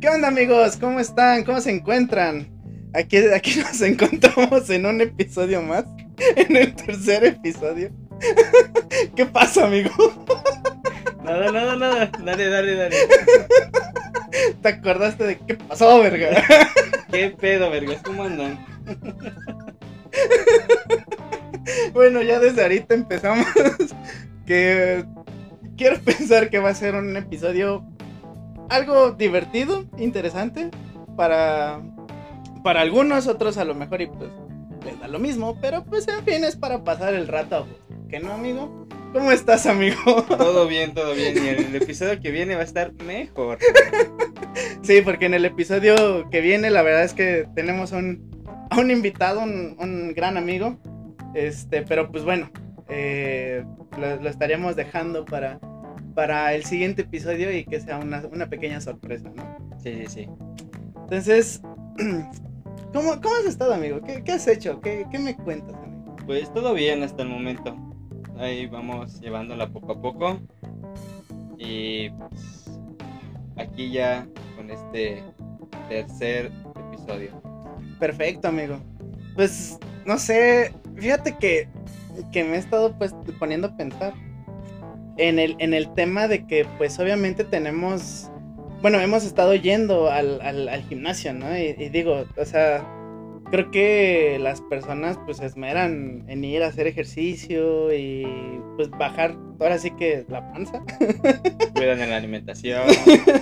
¿Qué onda amigos? ¿Cómo están? ¿Cómo se encuentran? Aquí, aquí nos encontramos en un episodio más, en el tercer episodio. ¿Qué pasa, amigo? Nada, nada, nada. Dale, dale, dale. ¿Te acordaste de qué pasó, verga? ¿Qué pedo, vergas? ¿Cómo andan? Bueno, ya desde ahorita empezamos. Que quiero pensar que va a ser un episodio algo divertido, interesante para para algunos, otros a lo mejor y pues les da lo mismo, pero pues en fin es para pasar el rato. ¿Qué no, amigo? ¿Cómo estás, amigo? Todo bien, todo bien. Y el episodio que viene va a estar mejor. Sí, porque en el episodio que viene la verdad es que tenemos un, a un invitado, un, un gran amigo. Este, pero pues bueno, eh, lo, lo estaríamos dejando para, para el siguiente episodio y que sea una, una pequeña sorpresa, ¿no? Sí, sí, sí. Entonces, ¿cómo, cómo has estado, amigo? ¿Qué, qué has hecho? ¿Qué, ¿Qué me cuentas, amigo? Pues todo bien hasta el momento. Ahí vamos llevándola poco a poco. Y pues aquí ya con este tercer episodio. Perfecto, amigo. Pues, no sé, fíjate que, que me he estado pues poniendo a pensar en el, en el tema de que pues obviamente tenemos, bueno, hemos estado yendo al, al, al gimnasio, ¿no? Y, y digo, o sea, creo que las personas pues se esmeran en ir a hacer ejercicio y pues bajar, ahora sí que la panza. Cuidan en la alimentación.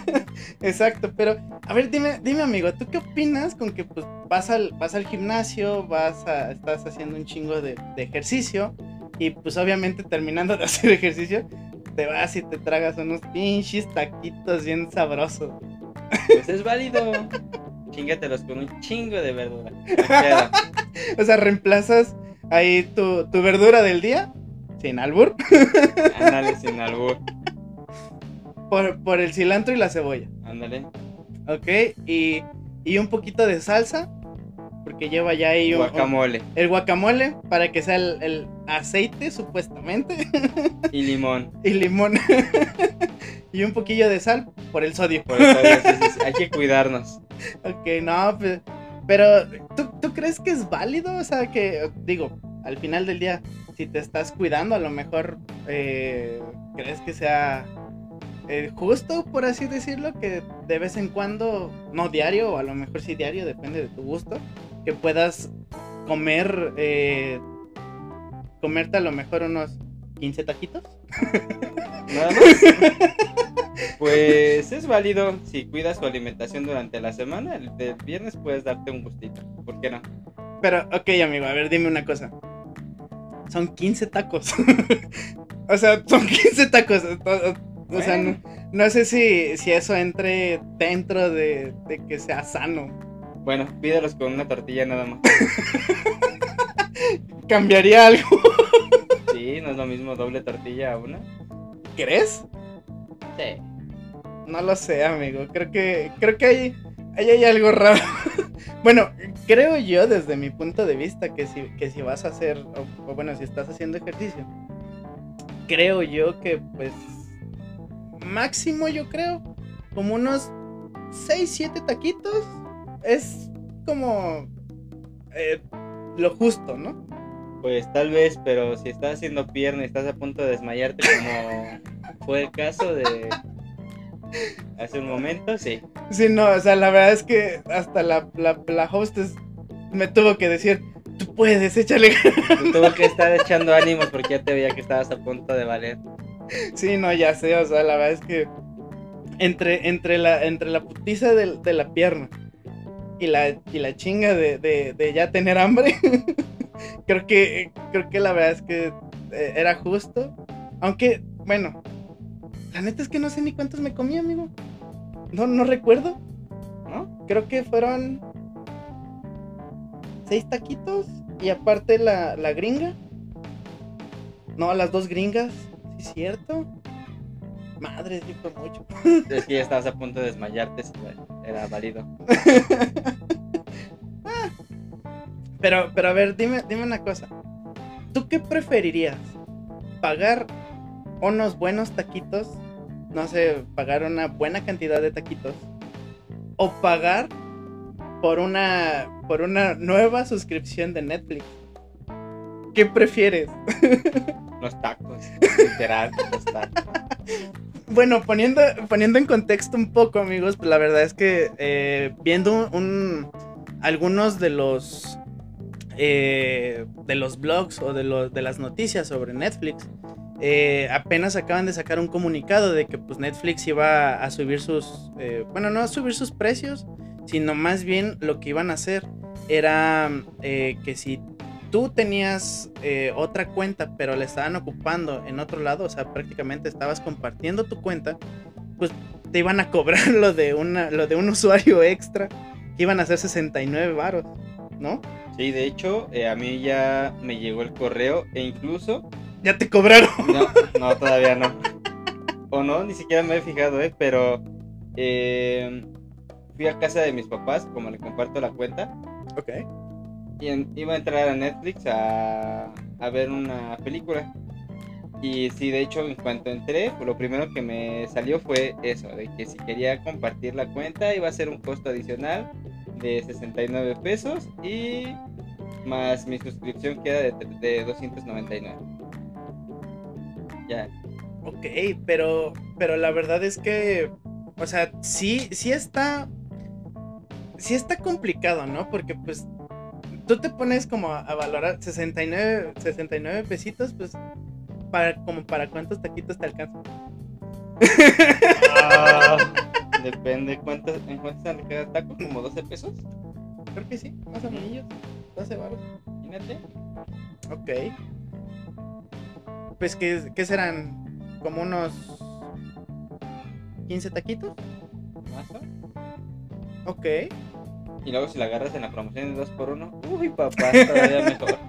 Exacto, pero a ver, dime, dime amigo, ¿tú qué opinas con que pues vas al, vas al gimnasio, vas a, estás haciendo un chingo de, de ejercicio y pues obviamente terminando de hacer ejercicio, te vas y te tragas unos pinches taquitos bien sabrosos. Pues es válido. Chingatelos con un chingo de verdura. O sea, reemplazas ahí tu, tu verdura del día, sin albur, Ándale sin albur. por, por el cilantro y la cebolla, Ándale. ¿ok? Y, y un poquito de salsa, porque lleva ya ahí un, Guacamole el guacamole para que sea el, el aceite, supuestamente, y limón. y limón. y un poquillo de sal por el sodio. Por sí, sí, sí, hay que cuidarnos. Ok, no, pues, pero ¿tú, ¿tú crees que es válido? O sea, que, digo, al final del día, si te estás cuidando, a lo mejor, eh, ¿crees que sea eh, justo, por así decirlo, que de vez en cuando, no diario, o a lo mejor sí diario, depende de tu gusto, que puedas comer, eh, comerte a lo mejor unos 15 taquitos? Nada más. Pues es válido si cuidas tu alimentación durante la semana. El del viernes puedes darte un gustito. ¿Por qué no? Pero, ok, amigo, a ver, dime una cosa. Son 15 tacos. o sea, son 15 tacos. O, o sea, no, no sé si, si eso entre dentro de, de que sea sano. Bueno, pídelos con una tortilla nada más. ¿Cambiaría algo? No es lo mismo doble tortilla a una. ¿Crees? Sí. No lo sé, amigo. Creo que, creo que hay, ahí hay algo raro. bueno, creo yo desde mi punto de vista que si, que si vas a hacer, o, o bueno, si estás haciendo ejercicio, creo yo que pues máximo yo creo como unos 6, 7 taquitos es como eh, lo justo, ¿no? Pues tal vez, pero si estás haciendo pierna y estás a punto de desmayarte como fue el caso de hace un momento, sí. Sí, no, o sea, la verdad es que hasta la, la, la hostess me tuvo que decir, tú puedes, échale. Te tuvo que estar echando ánimos porque ya te veía que estabas a punto de valer. Sí, no, ya sé, o sea, la verdad es que entre, entre, la, entre la putiza de, de la pierna y la, y la chinga de, de, de ya tener hambre, creo que, creo que la verdad es que eh, era justo. Aunque, bueno, la neta es que no sé ni cuántos me comí, amigo. No, no recuerdo, ¿no? Creo que fueron seis taquitos y aparte la, la gringa. No, las dos gringas, ¿sí es cierto? Madre, sí fue mucho. Es que ya estabas a punto de desmayarte, sí, era válido. Pero, pero a ver, dime, dime una cosa. ¿Tú qué preferirías? ¿Pagar unos buenos taquitos? No sé, pagar una buena cantidad de taquitos. o pagar por una por una nueva suscripción de Netflix. ¿Qué prefieres? Los tacos, literal, los tacos. Bueno, poniendo, poniendo en contexto un poco, amigos, pues la verdad es que eh, viendo un, algunos de los eh, de los blogs o de, de las noticias sobre Netflix, eh, apenas acaban de sacar un comunicado de que pues Netflix iba a subir sus, bueno, no a subir sus precios, sino más bien lo que iban a hacer era que si tú tenías eh, otra cuenta, pero la estaban ocupando en otro lado, o sea, prácticamente estabas compartiendo tu cuenta, pues te iban a cobrar lo de, una, lo de un usuario extra, que iban a ser 69 varos, ¿no? Sí, de hecho, eh, a mí ya me llegó el correo e incluso... ¿Ya te cobraron? No, no, todavía no. O no, ni siquiera me he fijado, ¿eh? Pero eh, fui a casa de mis papás, como le comparto la cuenta. Ok y iba a entrar a Netflix a, ver una película. Y sí, de hecho, en cuanto entré, lo primero que me salió fue eso, de que si quería compartir la cuenta iba a ser un costo adicional de 69 pesos y más mi suscripción queda de, de 299. Ya. Ok, pero, pero la verdad es que, o sea, sí, sí está, sí está complicado, ¿no? Porque pues tú te pones como a, valorar 69, 69 pesitos, pues, para, como para cuántos taquitos te alcanzan. Ah, depende, ¿cuántos, ¿en cuántos te queda taco? ¿Como 12 pesos? Creo que sí, más o menos. 12 baros. Imagínate. Ok. Pues, ¿qué, ¿qué serán? ¿Como unos 15 taquitos? Más o Ok. Y luego si la agarras en la promoción de 2x1, uy papá, todavía mejor.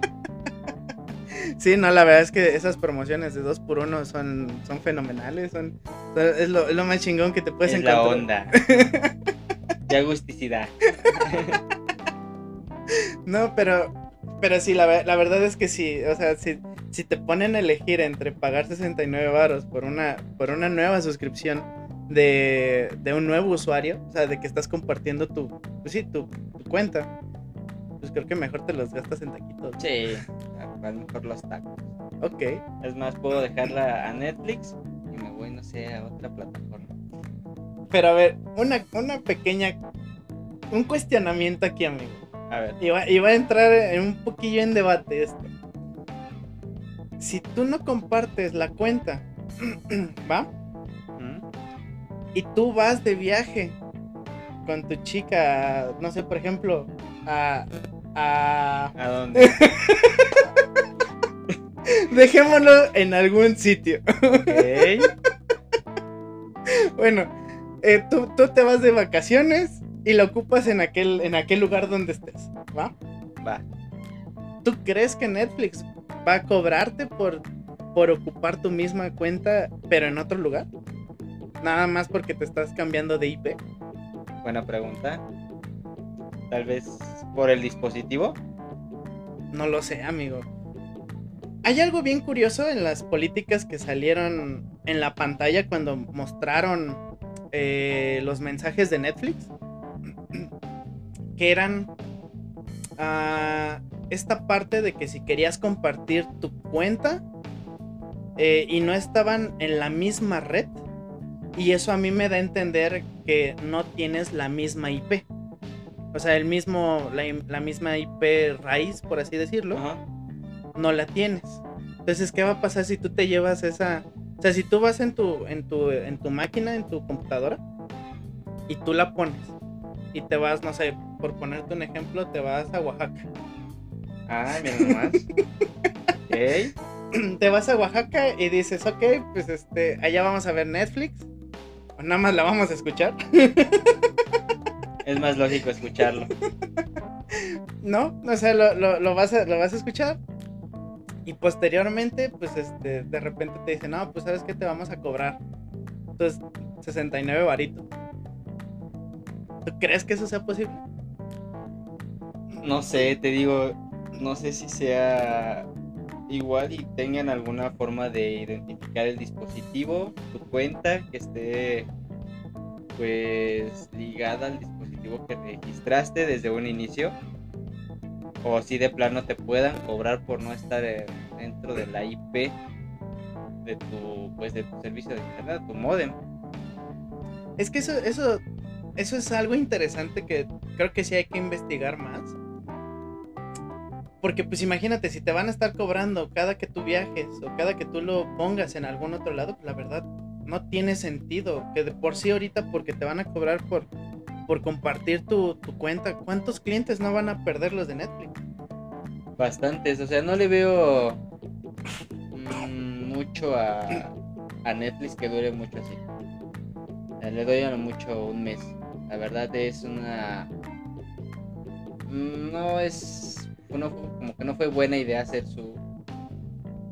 Sí, no, la verdad es que esas promociones de 2x1 son, son fenomenales, son, es, lo, más chingón que te puedes es encontrar. la onda. de agusticidad. no, pero, pero sí, la, verdad es que sí, o sea, si, si te ponen a elegir entre pagar 69 baros por una, por una nueva suscripción de, de, un nuevo usuario, o sea, de que estás compartiendo tu, pues sí, tu, cuenta, pues creo que mejor te los gastas en taquitos. Sí, a mejor los tacos. Ok. Es más, puedo dejarla a Netflix voy, no sé, a otra plataforma. Pero a ver, una, una pequeña, un cuestionamiento aquí, amigo. A ver. Iba, iba a entrar en un poquillo en debate esto. Si tú no compartes la cuenta, ¿va? y tú vas de viaje con tu chica, no sé, por ejemplo, a... ¿A, ¿A dónde? Dejémoslo en algún sitio. bueno, eh, tú, te vas de vacaciones y lo ocupas en aquel, en aquel lugar donde estés, ¿va? Va. ¿Tú crees que Netflix va a cobrarte por, por ocupar tu misma cuenta, pero en otro lugar? Nada más porque te estás cambiando de IP. Buena pregunta. Tal vez por el dispositivo. No lo sé, amigo. Hay algo bien curioso en las políticas que salieron en la pantalla cuando mostraron eh, los mensajes de Netflix. Que eran ah, esta parte de que si querías compartir tu cuenta eh, y no estaban en la misma red, y eso a mí me da a entender que no tienes la misma IP. O sea, el mismo, la, misma IP raíz, por así decirlo, no la tienes. Entonces, ¿qué va a pasar si tú te llevas esa... O sea, si tú vas en tu, en tu, en tu máquina, en tu computadora, y tú la pones, y te vas, no sé, por ponerte un ejemplo, te vas a Oaxaca. Ah, mira nomás. Te vas a Oaxaca y dices, ok, pues este, allá vamos a ver Netflix nada más la vamos a escuchar. Es más lógico escucharlo. No, o sea, lo, vas a, lo vas a escuchar. Y posteriormente, pues este, de repente te dicen, no, pues sabes que te vamos a cobrar. Entonces, 69 varitos. ¿Tú crees que eso sea posible? No sé, te digo, no sé si sea igual y tengan alguna forma de identificar el dispositivo, tu cuenta que esté pues ligada al dispositivo dispositivo que registraste desde un inicio. O si de plano te puedan cobrar por no estar dentro de la IP de tu, pues, de tu servicio de internet, tu modem. Es que eso, eso, eso es algo interesante que creo que sí hay que investigar más. Porque pues imagínate, si te van a estar cobrando cada que tú viajes o cada que tú lo pongas en algún otro lado, pues la verdad no tiene sentido. Que de por sí ahorita porque te van a cobrar por, por compartir tu, tu cuenta, ¿cuántos clientes no van a perder los de Netflix? Bastantes, o sea, no le veo mm, mucho a, a Netflix que dure mucho así. Le doy a lo mucho un mes. La verdad es una... mm, No es... como que no fue buena idea hacer su,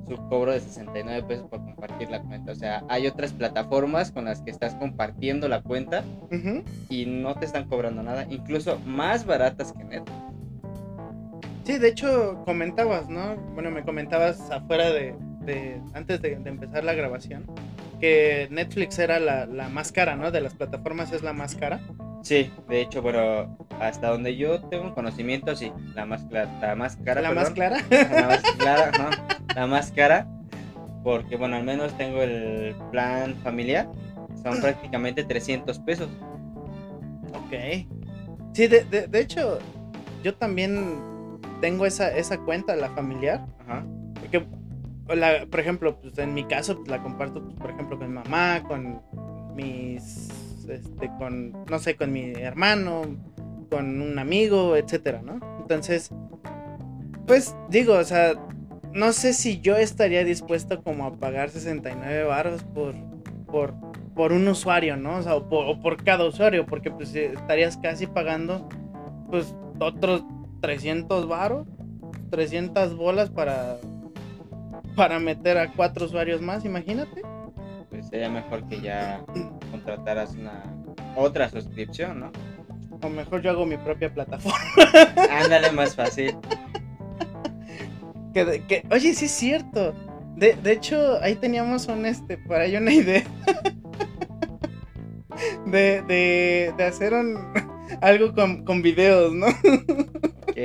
su cobro de 69 pesos por compartir la cuenta. O sea, hay otras plataformas con las que estás compartiendo la cuenta y no te están cobrando nada. Incluso más baratas que Netflix. Sí, de hecho comentabas, ¿no? Bueno, me comentabas afuera de, de- antes de, de empezar la grabación, que Netflix era la, la más cara, ¿no? De las plataformas es la más cara. Sí, de hecho, pero hasta donde yo tengo conocimiento, sí, la más, clara la más cara. la más clara. La más clara, ¿no? La más cara, porque bueno, al menos tengo el plan familiar, son prácticamente 300 pesos. ok. Sí, de, de- de hecho, yo también tengo esa, esa cuenta, la familiar. Ajá. Porque, la- por ejemplo, pues en mi caso, pues, la comparto, pues, por ejemplo, con mi mamá, con mis, este, con, no sé, con mi hermano, con un amigo, etcétera, ¿no? Entonces, pues digo, o sea, no sé si yo estaría dispuesto como a pagar 69 baros por, por, por un usuario, ¿no? O sea, o por, cada usuario, porque pues estarías casi pagando, pues, otros 300 varos, 300 bolas para, para meter a cuatro usuarios más, imagínate. Pues sería mejor que ya contrataras una otra suscripción, ¿no? O mejor yo hago mi propia plataforma. Ándale más fácil. Que, que- oye, sí es cierto. De, de hecho, ahí teníamos un este, por ahí una idea. De, de, de hacer un, algo con, con videos, ¿no? Ok,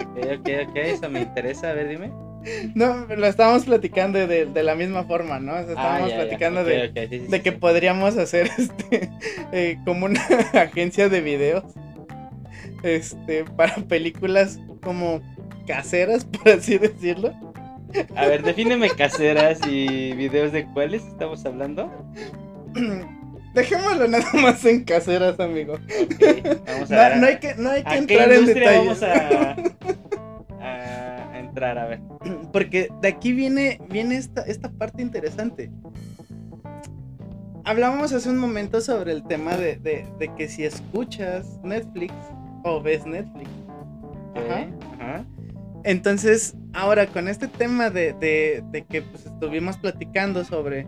ok, ok, ok, eso me interesa, a ver, dime. No, lo estábamos platicando de, de la misma forma, ¿no? O sea, estábamos Ah, ya, ya, platicando de, ok, sí, sí, de sí, que podríamos hacer este eh, como una agencia de videos este para películas como caseras por así decirlo. A ver, defíneme caseras y videos de cuáles estamos hablando. dejémoslo nada más en caseras amigo. Ok, vamos a no, hay que no hay que ¿A qué entrar en industria detalles. vamos a entrar? A ver. porque de aquí viene viene esta esta parte interesante hablábamos hace un momento sobre el tema de, de, de que si escuchas Netflix o ves Netflix Ajá. Ajá. Entonces, ahora con este tema de, de- de que pues, estuvimos platicando sobre,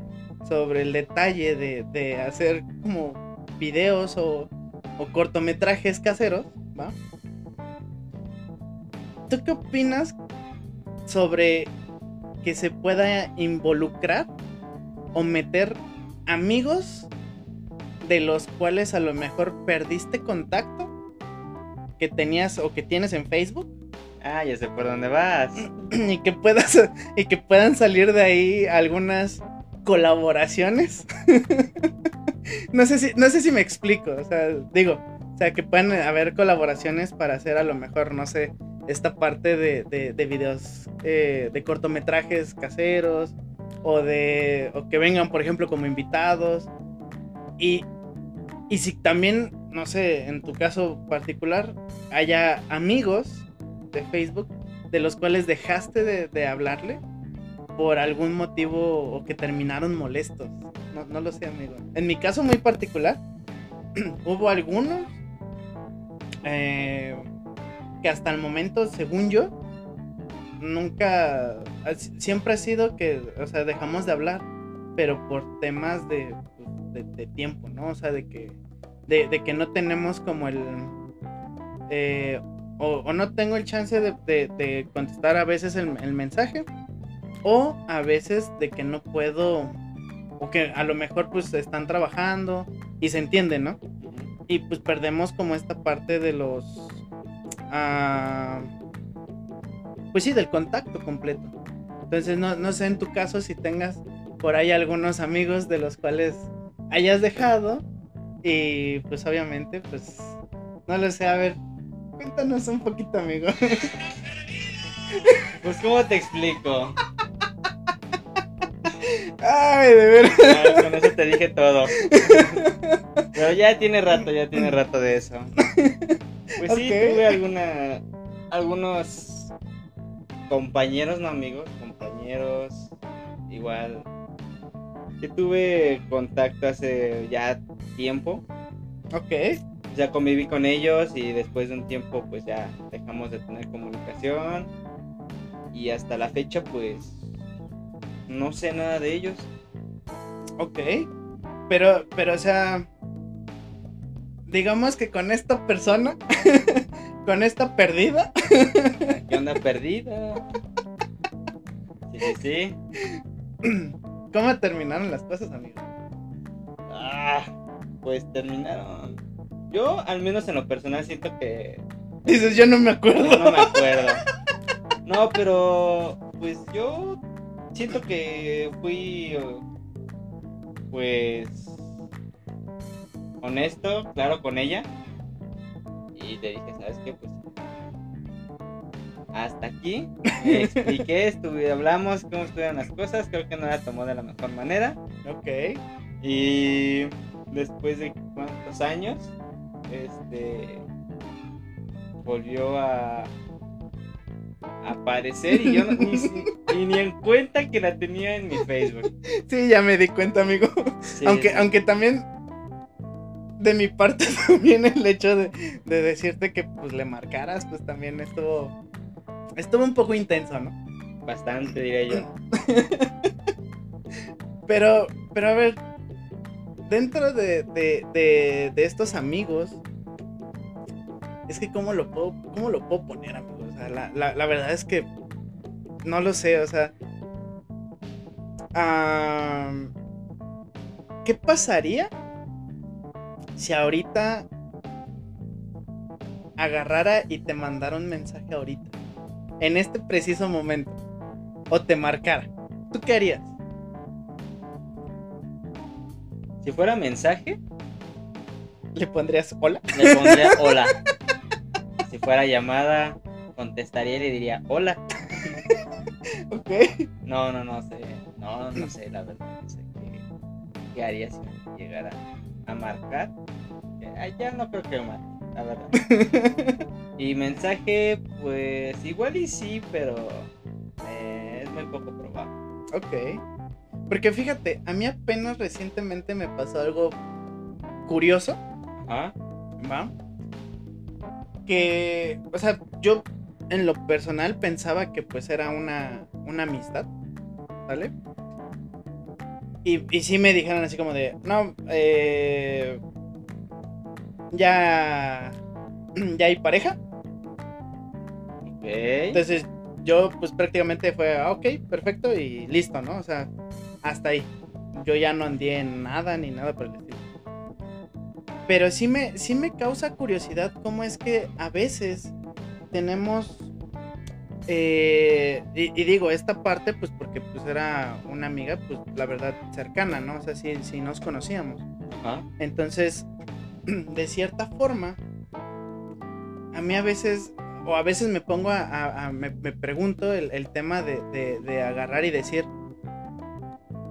sobre el detalle de, de hacer como videos o, o cortometrajes caseros, ¿va? ¿Tú qué opinas sobre que se pueda involucrar o meter amigos de los cuales a lo mejor perdiste contacto que tenías o que tienes en Facebook? Ah, ya sé por dónde vas. y que puedas y que puedan salir de ahí algunas colaboraciones. no sé si no sé si me explico, o sea, digo, o sea, que puedan haber colaboraciones para hacer a lo mejor, no sé, esta parte de, de, de videos eh, de cortometrajes caseros o de o que vengan, por ejemplo, como invitados y y si también, no sé, en tu caso particular, haya amigos de Facebook de los cuales dejaste de, de hablarle por algún motivo o que terminaron molestos. No, no lo sé, amigo. En mi caso muy particular, hubo algunos eh, que hasta el momento, según yo, nunca, siempre ha sido que, o sea, dejamos de hablar, pero por temas de, pues, de, de tiempo, ¿no? O sea, de que, de, de que no tenemos como el... eh, o, o no tengo el chance de, contestar a veces el, el mensaje o a veces de que no puedo o que a lo mejor pues están trabajando y se entiende, ¿no? Y pues perdemos como esta parte de los... ah, pues sí, del contacto completo. Entonces no, no sé en tu caso si tengas por ahí algunos amigos de los cuales hayas dejado y pues obviamente pues no lo sé, a ver, cuéntanos un poquito amigo. Pues, ¿cómo te explico? Ay, de veras. Ah, con eso te dije todo. Pero ya tiene rato, ya tiene rato de eso. Pues sí, tuve alguna, algunos compañeros, no amigos, compañeros, igual, que tuve contacto hace ya tiempo. Ok, Ya conviví con ellos y después de un tiempo pues ya dejamos de tener comunicación. Y hasta la fecha pues no sé nada de ellos. ok. Pero, pero, o sea, digamos que con esta persona, con esta perdida, ¿Qué onda perdida? Sí, sí, sí. ¿cómo terminaron las cosas, amigo? Ah, pues terminaron. Yo, al menos en lo personal, siento que Dices, yo no me acuerdo. no me acuerdo. No, pero pues yo siento que fui pues honesto, claro, con ella. Y le dije, ¿sabes qué? Pues hasta aquí. Me expliqué, estuve, hablamos cómo estuvieron las cosas. Creo que no la tomó de la mejor manera. Ok, Y después de cuántos años, este volvió a aparecer y yo no- ni, si- y ni en cuenta que la tenía en mi Facebook. sí, ya me di cuenta, amigo. Sí, aunque, sí. aunque también de mi parte también el hecho de, de decirte que pues le marcaras, pues también estuvo estuvo un poco intenso, ¿no? bastante diría yo. Pero, pero a ver, dentro de, de, de, de estos amigos, es que cómo lo puedo, cómo lo puedo poner, amigo. O sea, la, la, la verdad es que no lo sé, o sea. am, ¿Qué pasaría si ahorita agarrara y te mandara un mensaje ahorita? En este preciso momento. O te marcara. ¿Tú qué harías? Si fuera mensaje, ¿Le pondrías hola? le pondría hola. Si fuera llamada, contestaría y le diría hola. Ok. No, no, no sé. No, no sé, la verdad. No sé qué, qué haría si me llegara a marcar. Eh, ah, Ya no creo que marque, la verdad. Y mensaje, pues igual y sí, pero eh, es muy poco probable. ok. Porque fíjate, a mí apenas recientemente me pasó algo curioso, Ajá. ¿va? Que, o sea, yo en lo personal pensaba que pues era una, una amistad, ¿vale? Y, y sí me dijeron así como de, no, eh, ya, ya hay pareja. Ok. Entonces yo pues prácticamente fue, ah, ok, perfecto y listo, ¿no? O sea, hasta ahí. Yo ya no andé en nada ni nada por el estilo. Pero sí me, sí me causa curiosidad cómo es que a veces tenemos... eh, y, y digo, esta parte pues porque pues era una amiga pues la verdad cercana, ¿no? O sea, sí, sí nos conocíamos. Ajá. Entonces, de cierta forma, a mí a veces, o a veces me pongo a, a- a- me, me pregunto el, el tema de, de- de agarrar y decir,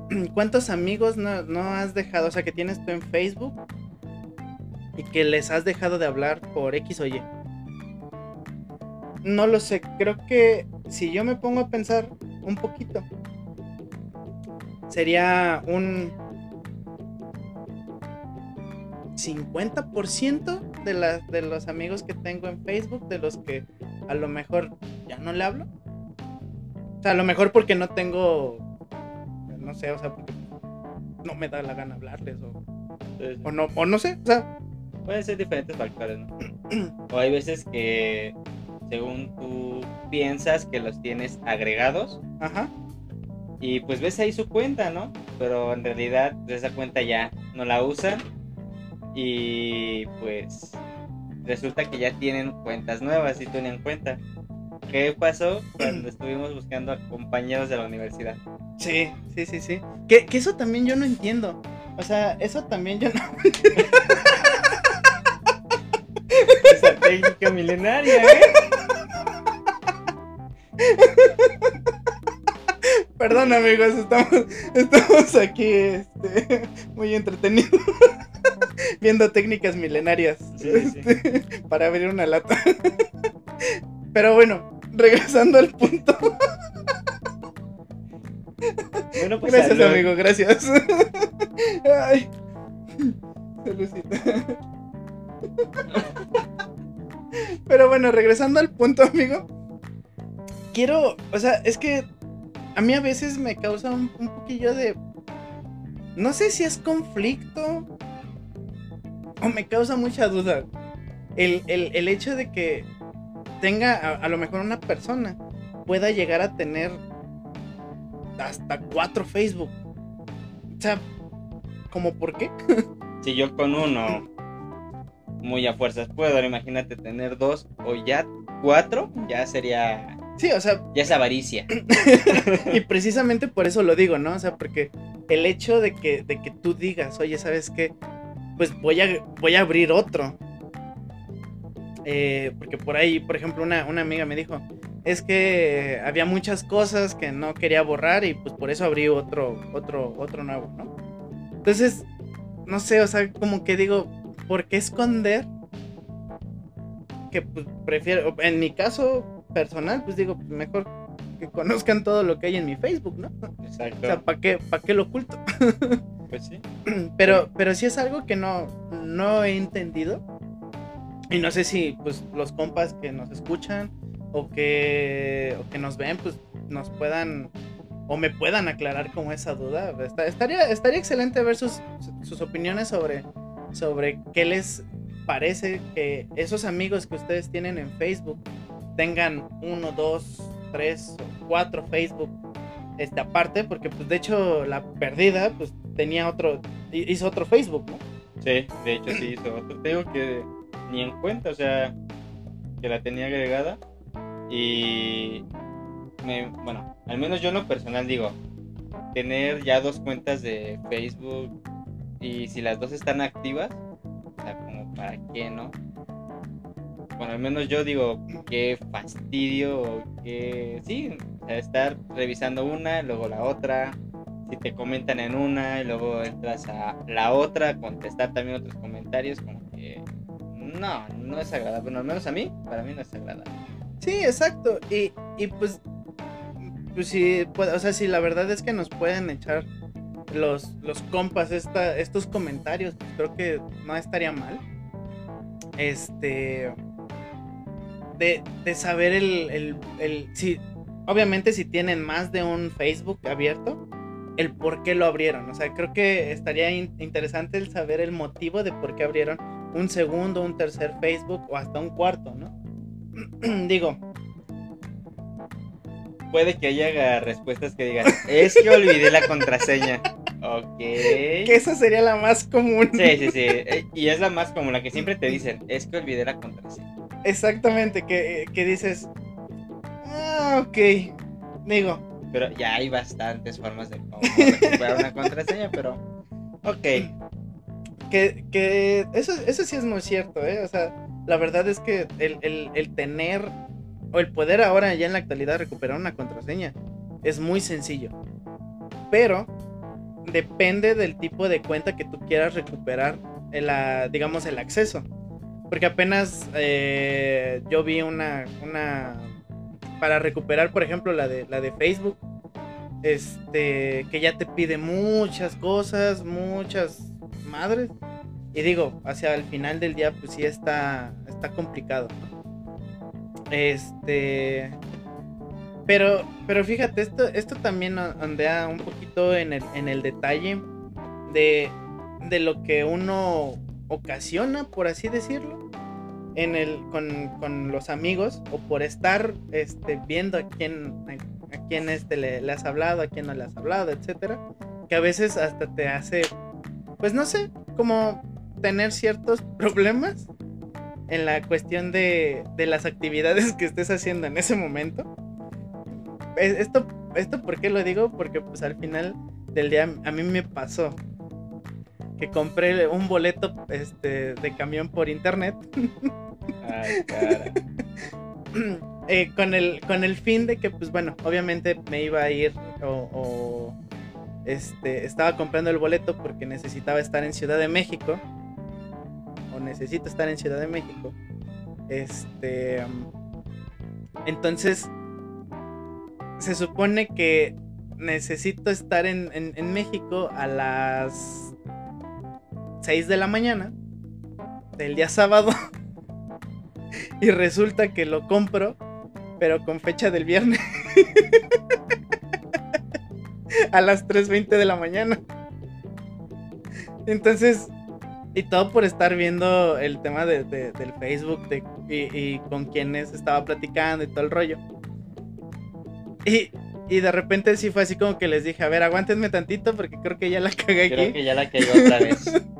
¿cuántos amigos no, no has dejado, o sea, que tienes tú en Facebook y que les has dejado de hablar por X o Y? No lo sé, creo que si yo me pongo a pensar un poquito, sería un 50% de, las de los amigos que tengo en Facebook, de los que a lo mejor ya no le hablo. O sea, a lo mejor porque no tengo, no sé, o sea, porque no me da la gana hablarles o, o no, o no sé, o sea, pueden ser diferentes factores, ¿no? O hay veces que, según tú piensas que los tienes agregados, ajá, y pues ves ahí su cuenta, ¿no? Pero en realidad esa cuenta ya no la usan Y pues resulta que ya tienen cuentas nuevas y tenían cuenta. ¿Qué pasó cuando estuvimos buscando a compañeros de la universidad? Sí, sí, sí, sí. Que, que eso también yo no entiendo. O sea, eso también yo no. Esa técnica milenaria, ¿eh? Perdón amigos, estamos, estamos aquí este, muy entretenidos viendo técnicas milenarias Sí, sí, sí. este, para abrir una lata. Pero bueno, regresando al punto. Bueno, pues Gracias salud. amigo, gracias. Ay. Saludcita. Pero bueno, regresando al punto, amigo. Quiero, o sea, es que a mí a veces me causa un, poquillo de... No sé si es conflicto o me causa mucha duda. El, el- el hecho de que tenga a, lo mejor una persona pueda llegar a tener hasta cuatro Facebook. O sea, ¿como por qué? Si yo con uno muy a fuerzas puedo, imagínate tener dos o ya cuatro, ya sería. Sí, o sea, Ya es avaricia. y precisamente por eso lo digo, ¿no? O sea, porque el hecho de que, de que tú digas, oye, ¿sabes qué? Pues voy a, voy a abrir otro. Eh, porque por ahí, por ejemplo, una, una amiga me dijo, es que había muchas cosas que no quería borrar y pues por eso abrí otro, otro, otro nuevo, ¿no? Entonces, no sé, o sea, como que digo, ¿por qué esconder? Que pues prefiero, en mi caso personal, pues digo, mejor que conozcan todo lo que hay en mi Facebook, ¿no? Exacto. O sea, ¿para qué, pa' qué lo oculto? pues sí. Pero, pero sí es algo que no, no he entendido. Y no sé si pues los compas que nos escuchan o que, o que nos ven, pues nos puedan o me puedan aclarar como esa duda. Está- estaría, estaría excelente ver sus, sus opiniones sobre, sobre qué les parece que esos amigos que ustedes tienen en Facebook tengan uno, dos, tres cuatro Facebook este, aparte, porque pues de hecho la perdida pues tenía otro, hi- hizo otro Facebook, ¿no? Sí, de hecho sí hizo otro. Te digo que ni en cuenta, o sea, que la tenía agregada. Y. Me, bueno, al menos yo en lo personal digo, tener ya dos cuentas de Facebook y si las dos están activas, o sea, como para qué, ¿no? Bueno, al menos yo digo, qué fastidio, o qué. Sí, estar revisando una, luego la otra. Si te comentan en una y luego entras a la otra, contestar también otros comentarios, como que. No, no es agradable. Bueno, al menos a mí, para mí no es agradable. Sí, exacto. Y, y pues, pues sí, pues, o sea, si la verdad es que nos pueden echar los, los compas esta, estos comentarios, pues creo que no estaría mal. Este. De, de saber el, el, el- si, obviamente si tienen más de un Facebook abierto, el por qué lo abrieron. O sea, creo que estaría in- interesante el saber el motivo de por qué abrieron un segundo, un tercer Facebook o hasta un cuarto, ¿no? Digo, Puede que haya respuestas que digan, es que olvidé la contraseña. Ok. que esa sería la más común. Sí, sí, sí. Eh, Y es la más como la que siempre te dicen, es que olvidé la contraseña. Exactamente, que, que dices, ah, ok. Digo, Pero ya hay bastantes formas de cómo recuperar una contraseña, pero. Ok. que, que eso, eso sí es muy cierto, ¿eh? O sea, la verdad es que el, el- el tener o el poder ahora ya en la actualidad recuperar una contraseña es muy sencillo. Pero depende del tipo de cuenta que tú quieras recuperar, el, ah, digamos, el acceso. Porque apenas eh, yo vi una, una... Para recuperar, por ejemplo, la de, la de Facebook. Este, que ya te pide muchas cosas, muchas madres. Y digo, hacia el final del día, pues sí está, está complicado. Este. Pero, pero fíjate, esto, esto también ondea un poquito en el, en el detalle de, de lo que uno ocasiona, por así decirlo, en el, con, con los amigos, o por estar este, viendo a quién, a, quién este, le, le has hablado, a quién no le has hablado, etcétera, que a veces hasta te hace, pues no sé, como tener ciertos problemas en la cuestión de, de las actividades que estés haciendo en ese momento. Es- Esto, esto, ¿por qué lo digo? Porque pues al final del día a mí me pasó que compré un boleto este, de camión por internet Ay, cara. eh, con, el, con el fin de que, pues bueno, obviamente me iba a ir o, o, este, estaba comprando el boleto porque necesitaba estar en Ciudad de México o necesito estar en Ciudad de México. Este, entonces, se supone que necesito estar en, en- en México a las 6 de la mañana del día sábado. y resulta que lo compro, pero con fecha del viernes. a las 3.20 de la mañana. Entonces, y todo por estar viendo el tema de- de- del Facebook de, y, y con quienes estaba platicando y todo el rollo. Y, y de repente sí fue así como que les dije, a ver, aguántenme tantito porque creo que ya la cagué Creo aquí. que ya la cayó otra vez.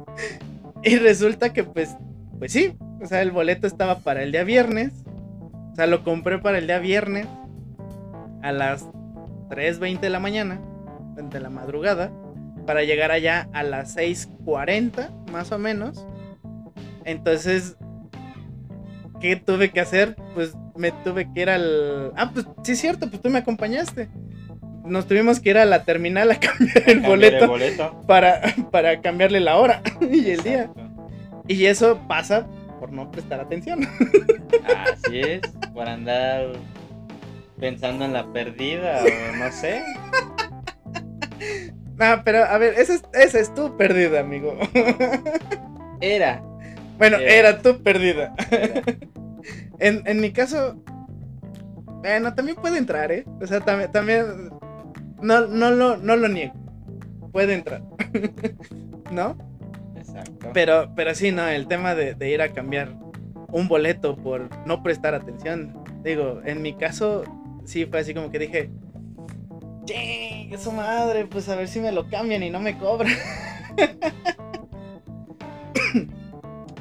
Y resulta que pues, pues sí, o sea, el boleto estaba para el día viernes. O sea, lo compré para el día viernes a las 3.20 de la mañana, de la madrugada, para llegar allá a las 6.40, más o menos. Entonces, ¿qué tuve que hacer? Pues me tuve que ir al... Ah, pues sí es cierto, pues tú me acompañaste. Nos tuvimos que ir a la terminal a cambiar el boleto El boleto. para, para cambiarle la hora y el día. Y eso pasa por no prestar atención. Así es, por andar pensando en la perdida o no sé. Ah, pero a ver, esa es, esa es tu perdida, amigo. Era. bueno, Era. era tu perdida. era. En, en mi caso, bueno, también puede entrar, ¿eh? O sea, también, también no, no, lo, no lo niego. Puede entrar. ¿No? Exacto. Pero, pero sí, no, el tema de, de ir a cambiar un boleto por no prestar atención. Digo, en mi caso, sí fue así como que dije, ¡Ching! ¡Su madre! Pues a ver si me lo cambian y no me cobran.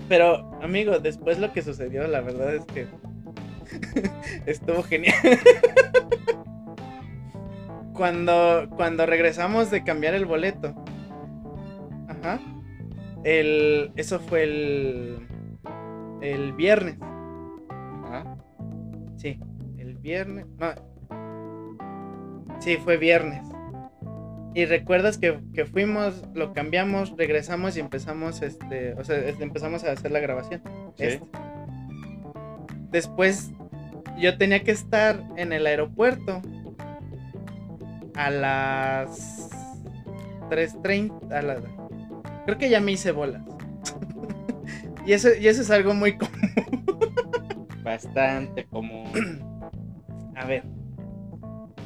Pero, amigo, después lo que sucedió, la verdad es que estuvo genial. Cuando, cuando regresamos de cambiar el boleto. Ajá. El, eso fue el, el viernes. Ajá. Sí, el viernes. No. Sí, fue viernes. Y recuerdas que, que fuimos, lo cambiamos, regresamos y empezamos, este, o sea, este, empezamos a hacer la grabación. Sí. Este. Después yo tenía que estar en el aeropuerto a las 3.30. A la, creo que ya me hice bolas. y, eso, y eso es algo muy común. Bastante común. A ver.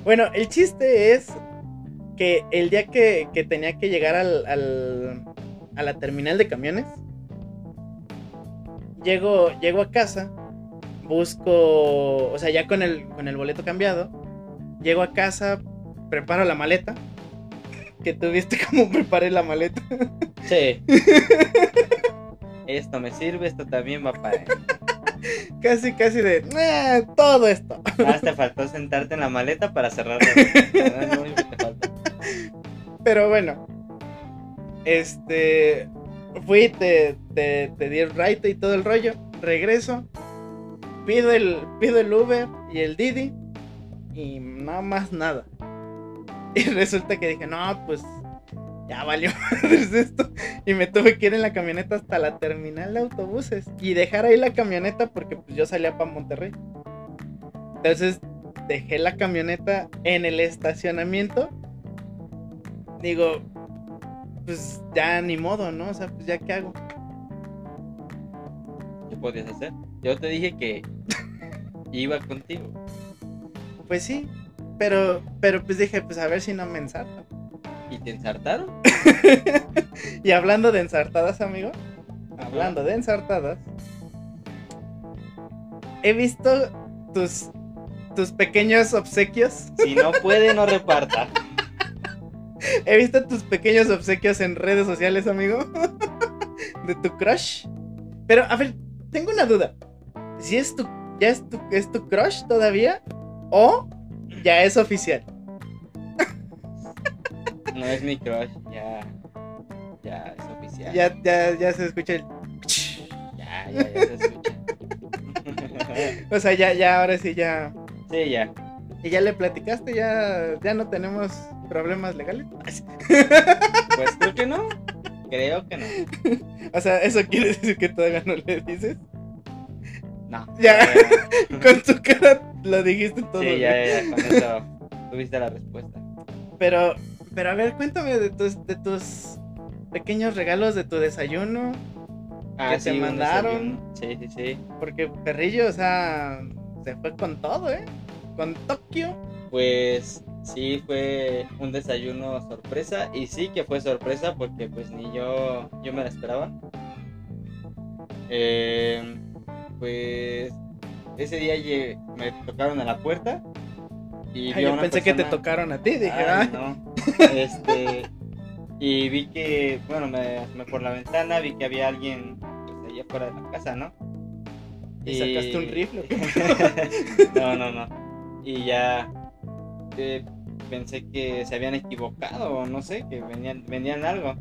Bueno, el chiste es que el día que, que tenía que llegar al, al- a la terminal de camiones, llego, llego a casa, busco, o sea, ya con el, con el boleto cambiado, llego a casa, preparo la maleta, que tú viste cómo preparé la maleta. Sí. Esto me sirve, esto también va para. Casi, casi de, "Eh, todo esto. Más te faltó sentarte en la maleta para que te falta. Pero bueno. Este. Fui, te, te, te di el ride y todo el rollo. Regreso. Pido el, pido el Uber y el Didi. Y nada más nada. Y resulta que dije, no, pues. Ya valió madres esto. Y me tuve que ir en la camioneta hasta la terminal de autobuses. Y dejar ahí la camioneta porque pues yo salía para Monterrey. Entonces dejé la camioneta en el estacionamiento digo, pues ya ni modo, ¿no? O sea, pues ya qué hago. ¿Qué podías hacer? Yo te dije que iba contigo. Pues sí, pero, pero pues dije, pues a ver si no me ensartan. ¿Y te ensartaron? y hablando de ensartadas, amigo, hablando de ensartadas, he visto tus, tus pequeños obsequios. Si no puede, no reparta. He visto tus pequeños obsequios en redes sociales, amigo. de tu crush. Pero, a ver, tengo una duda. Si es tu, ya es tu, es tu crush todavía o ya es oficial. No es mi crush, ya. Ya es oficial. Ya, ya, ya se escucha el. ya, ya, ya se escucha. O sea, ya, ya, ahora sí, ya. Sí, ya. Y ya le platicaste, ya, ya no tenemos problemas legales. Pues creo que no. Creo que no. O sea, ¿eso quiere decir que todavía no le dices? No. Ya. Con tu cara lo dijiste todo. Sí, ya, güey. ya, con eso tuviste la respuesta. Pero, pero a ver, cuéntame de tus, de tus pequeños regalos de tu desayuno. Ah, te un mandaron? Sí, sí, sí. Porque Perrillo, o sea, se fue con todo, ¿eh? Con Tokio. Pues sí, fue un desayuno sorpresa. Y sí que fue sorpresa porque pues ni yo, yo me la esperaba. Eh, pues ese día me tocaron a la puerta. Y Ay, vi a yo pensé que te tocaron a ti. Dije, Ay, no. Este, y vi que, bueno, me asomé por la ventana, vi que había alguien pues, allá fuera de la casa, ¿no? ¿Y sacaste un rifle? no, no, no. Y ya eh, pensé que se habían equivocado, o no sé, que venían, venían algo.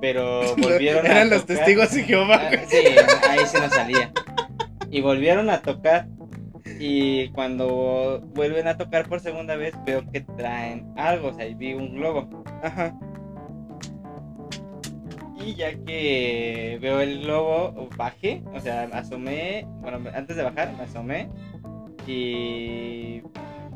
Pero volvieron a Eran los testigos de Jehová. Ah, sí, ahí se nos salía. Y volvieron a tocar. Y cuando vuelven a tocar por segunda vez, veo que traen algo. O sea, y vi un globo. Ajá. Y ya que veo el globo, bajé. O sea, asomé. Bueno, antes de bajar, me asomé. Y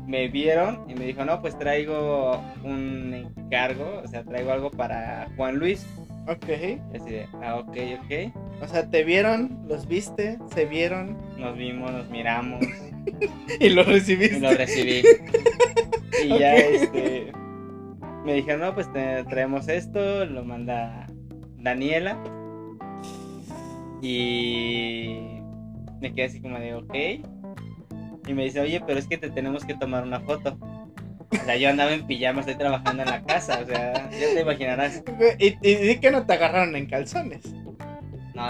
me vieron y me dijo: No, pues traigo un encargo. O sea, traigo algo para Juan Luis. Ok. Y así de: Ah, ok, ok. O sea, te vieron, los viste, se vieron Nos vimos, nos miramos. y lo Y recibiste. lo recibí. Y ya este me dijeron, no, pues te traemos esto, lo manda Daniela. Y me quedé así como de, ok. Y me dice, oye, pero es que te tenemos que tomar una foto. O sea, yo andaba en pijama, estoy trabajando en la casa, o sea, ya te imaginarás. Y, y di que no te agarraron en calzones. No.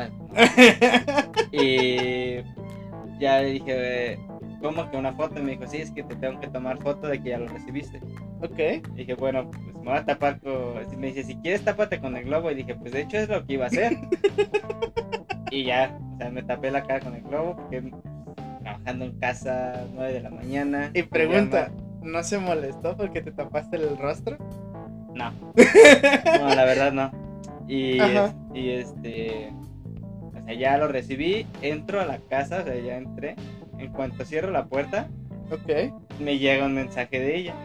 Y ya le dije, ¿cómo que una foto? Y me dijo, sí, es que te tengo que tomar foto de que ya lo recibiste. ok. Y dije, bueno, pues me voy a tapar con... Me dice, si quieres tápate con el globo. Y dije, pues de hecho es lo que iba a hacer. y ya, o sea, me tapé la cara con el globo porque trabajando en casa, 9 de la mañana. Y pregunta. ¿no se molestó porque te tapaste el rostro? No, no, la verdad no. Y, es- y este... Sea, ya lo recibí, entro a la casa, o sea, ya entré. En cuanto cierro la puerta, me llega un mensaje de ella.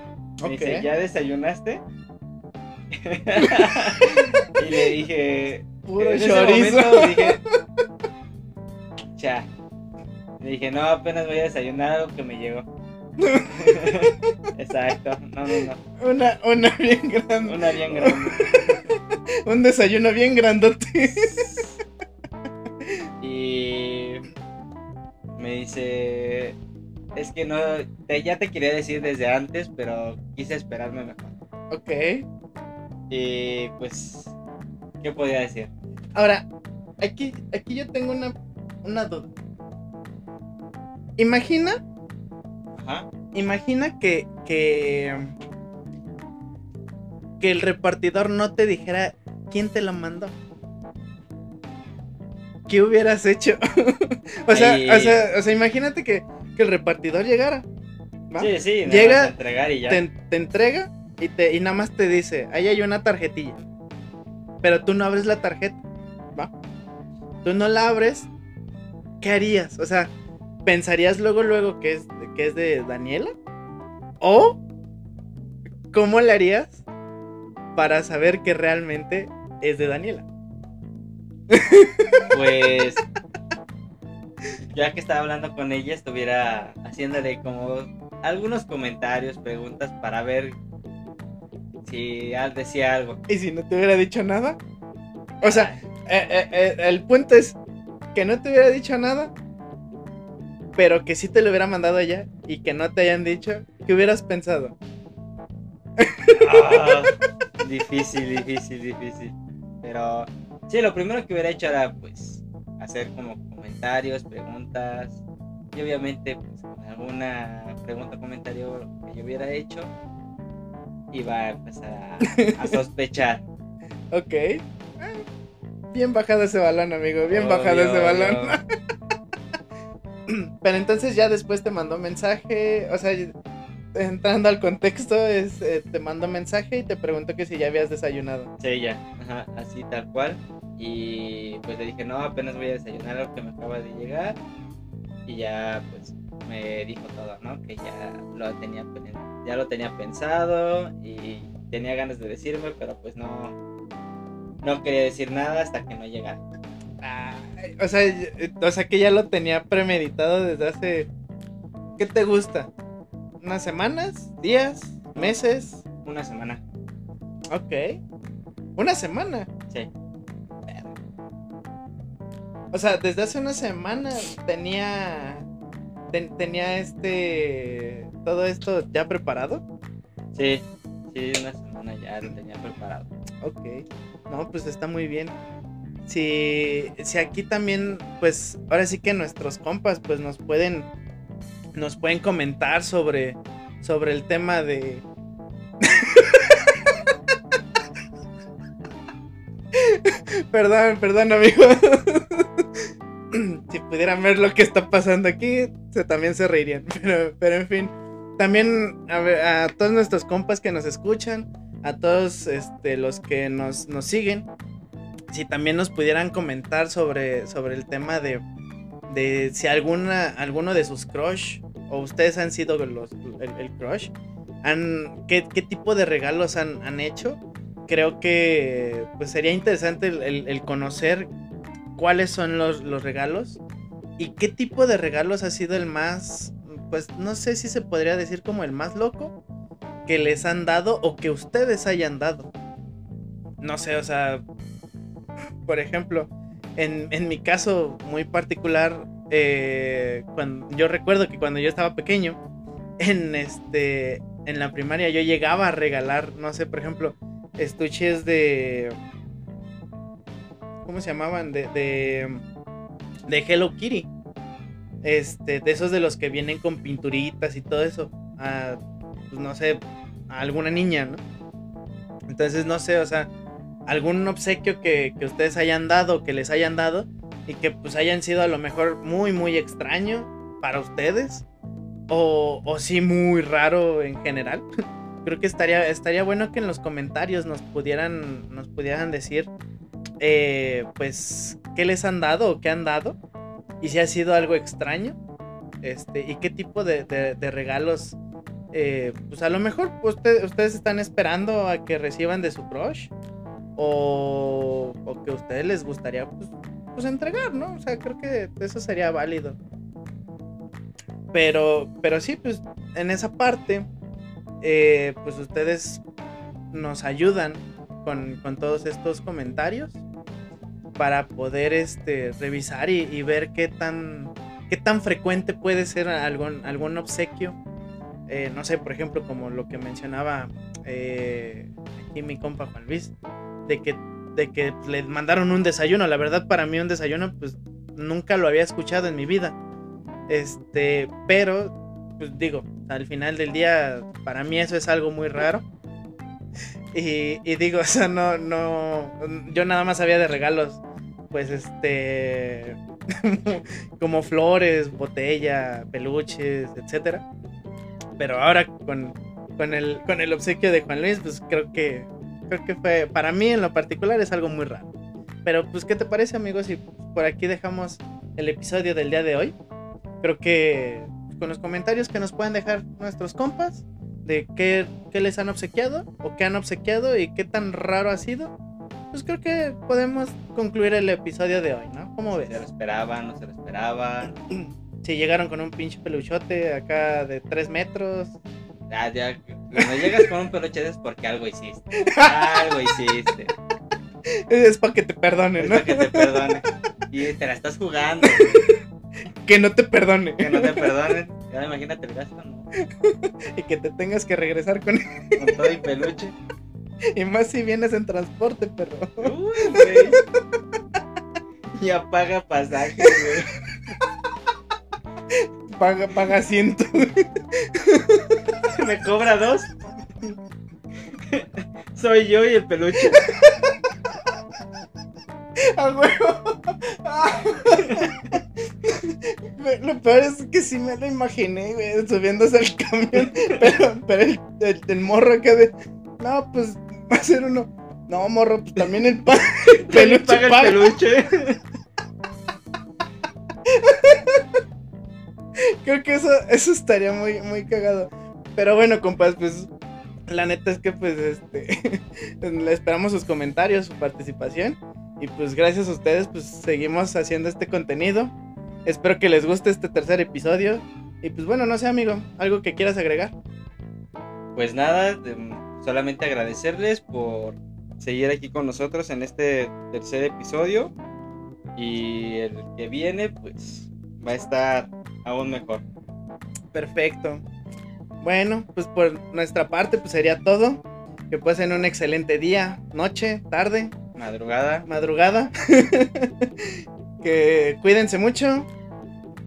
Me dice, ¿ya desayunaste? y le dije, Puro en ese chorizo. momento dije, cha. Le dije, no, apenas voy a desayunar algo que me llegó. Exacto, no, no, no. Una, una bien grande. Una bien grande. Un desayuno bien grandote. Me dice, es que no, te- ya te quería decir desde antes, pero quise esperarme mejor. ok. Y pues, ¿qué podía decir? Ahora, aquí, aquí yo tengo una, una duda. Imagina, Ajá. imagina que, que, que el repartidor no te dijera quién te lo mandó. ¿Qué hubieras hecho? o, sea, o, sea, o sea, imagínate que, que el repartidor llegara. ¿va? Sí, sí, Llega, más entregar y ya. te, te entrega y, te, y nada más te dice, ahí hay una tarjetilla. Pero tú no abres la tarjeta, ¿va? Tú no la abres, ¿qué harías? O sea, ¿pensarías luego, luego que es, que es de Daniela? ¿O cómo le harías para saber que realmente es de Daniela? Pues, ya que estaba hablando con ella, estuviera haciéndole como algunos comentarios, preguntas para ver si al- decía algo. ¿Y si no te hubiera dicho nada? O sea, eh, eh, eh, el punto es que no te hubiera dicho nada, pero que sí te lo hubiera mandado ella y que no te hayan dicho, ¿qué hubieras pensado? Ah, difícil, difícil, difícil. Pero Sí, lo primero que hubiera hecho era pues hacer como comentarios, preguntas y obviamente pues con alguna pregunta o comentario que yo hubiera hecho iba a empezar a, a sospechar. Ok. Eh, Bien bajado ese balón, amigo. Bien Obvio, bajado ese balón. Pero entonces ya después te mandó mensaje. O sea, entrando al contexto, es, eh, te mandó mensaje y te preguntó que si ya habías desayunado. Sí, ya, ajá, así tal cual. Y pues le dije, no, apenas voy a desayunar algo que me acaba de llegar. Y ya pues me dijo todo, ¿no? Que ya lo tenía, ya lo tenía pensado y tenía ganas de decirme, pero pues no, no quería decir nada hasta que no llegara. Ay, o, sea, o sea que ya lo tenía premeditado desde hace. ¿Qué te gusta? ¿Unas semanas? ¿Días? ¿Meses? Una semana. Ok. ¿Una semana? Sí. O sea, desde hace una semana tenía. ten- tenía este. Todo esto ya preparado. Sí, sí, una semana ya lo tenía preparado. Ok. No, pues está muy bien. Si, si aquí también, pues, ahora sí que nuestros compas, pues nos pueden. Nos pueden comentar sobre. Sobre el tema de. perdón, perdón, amigo. Pudieran ver lo que está pasando aquí, se, también se reirían. Pero, pero en fin. También a, a todos nuestros compas que nos escuchan, a todos este, los que nos, nos siguen, si también nos pudieran comentar sobre, sobre el tema de, de si alguna, alguno de sus crush o ustedes han sido los, el, el crush, han, ¿qué, qué tipo de regalos han, han hecho. Creo que pues, sería interesante el, el- el conocer cuáles son los, los regalos y qué tipo de regalos ha sido el más, pues no sé si se podría decir como el más loco que les han dado o que ustedes hayan dado. No sé, o sea, por ejemplo, en, en mi caso muy particular, eh, cuando, yo recuerdo que cuando yo estaba pequeño, en este, en la primaria yo llegaba a regalar, no sé, por ejemplo, estuches de, ¿cómo se llamaban? De, de, de Hello Kitty. Este, de esos de los que vienen con pinturitas y todo eso. A, pues no sé, a alguna niña, ¿no? Entonces, no sé, o sea, algún obsequio que, que ustedes hayan dado, que les hayan dado, y que pues hayan sido a lo mejor muy, muy extraño para ustedes, o, o sí muy raro en general. Creo que estaría, estaría bueno que en los comentarios nos pudieran, nos pudieran decir, eh, pues, qué les han dado o qué han dado, y si ha sido algo extraño, este, y qué tipo de, regalos, eh, pues a lo mejor usted- ustedes están esperando a que reciban de su crush, o, o que a ustedes les gustaría, pues, pues entregar, ¿no? O sea, creo que eso sería válido. Pero, pero sí, pues en esa parte, eh, pues ustedes nos ayudan con, con todos estos comentarios para poder este, revisar y, ver qué tan, qué tan frecuente puede ser algún, algún obsequio. Eh, no sé, por ejemplo, como lo que mencionaba eh, aquí mi compa Juan Luis, de que, de que le mandaron un desayuno. La verdad, para mí un desayuno, pues nunca lo había escuchado en mi vida. Este, pero, pues digo, al final del día, para mí eso es algo muy raro. Y, y digo, o sea, no, no, yo nada más sabía de regalos, pues este, como flores, botella, peluches, etcétera. Pero ahora con, con, el, con el obsequio de Juan Luis, pues creo que, creo que fue, para mí en lo particular es algo muy raro. Pero pues, ¿qué te parece amigos? Si por aquí dejamos el episodio del día de hoy. Creo que con los comentarios que nos pueden dejar nuestros compas de qué, qué les han obsequiado o qué han obsequiado y qué tan raro ha sido, pues creo que podemos concluir el episodio de hoy, ¿no? ¿Cómo ves? Se lo esperaban, no se lo esperaban. Si llegaron con un pinche peluchote acá de 3 metros. Ah, ya, cuando llegas con un peluche es porque algo hiciste. Algo hiciste. Es para que te perdonen, Es ¿no? para que te perdone. Y te la estás jugando. Que no te perdone. Que no te perdonen. Ya imagínate el gasto, ¿no? Y que te tengas que regresar con Con todo y peluche. Y más si vienes en transporte, perro. Uy, güey. Ya paga pasaje, güey. Paga, paga asiento. Me cobra dos. Soy yo y el peluche. A huevo. Lo peor es que sí me lo imaginé, güey, subiéndose al camión. Pero, pero el, el- el morro acá de. No, pues va a ser uno. No, morro, pues también el, pa- el peluche paga el paga. peluche. Creo que eso, eso estaría muy, muy cagado. Pero bueno, compas, pues la neta es que pues este le esperamos sus comentarios, su participación. Y pues gracias a ustedes, pues seguimos haciendo este contenido. Espero que les guste este tercer episodio. Y pues bueno, no sé, amigo, algo que quieras agregar. Pues nada, de- solamente agradecerles por seguir aquí con nosotros en este tercer episodio. Y el que viene, pues va a estar aún mejor. Perfecto. Bueno, pues por nuestra parte, pues sería todo. Que pasen un excelente día, noche, tarde, Madrugada. madrugada. que cuídense mucho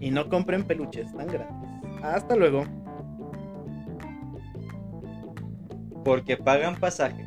y no compren peluches tan grandes. Hasta luego. porque pagan pasaje.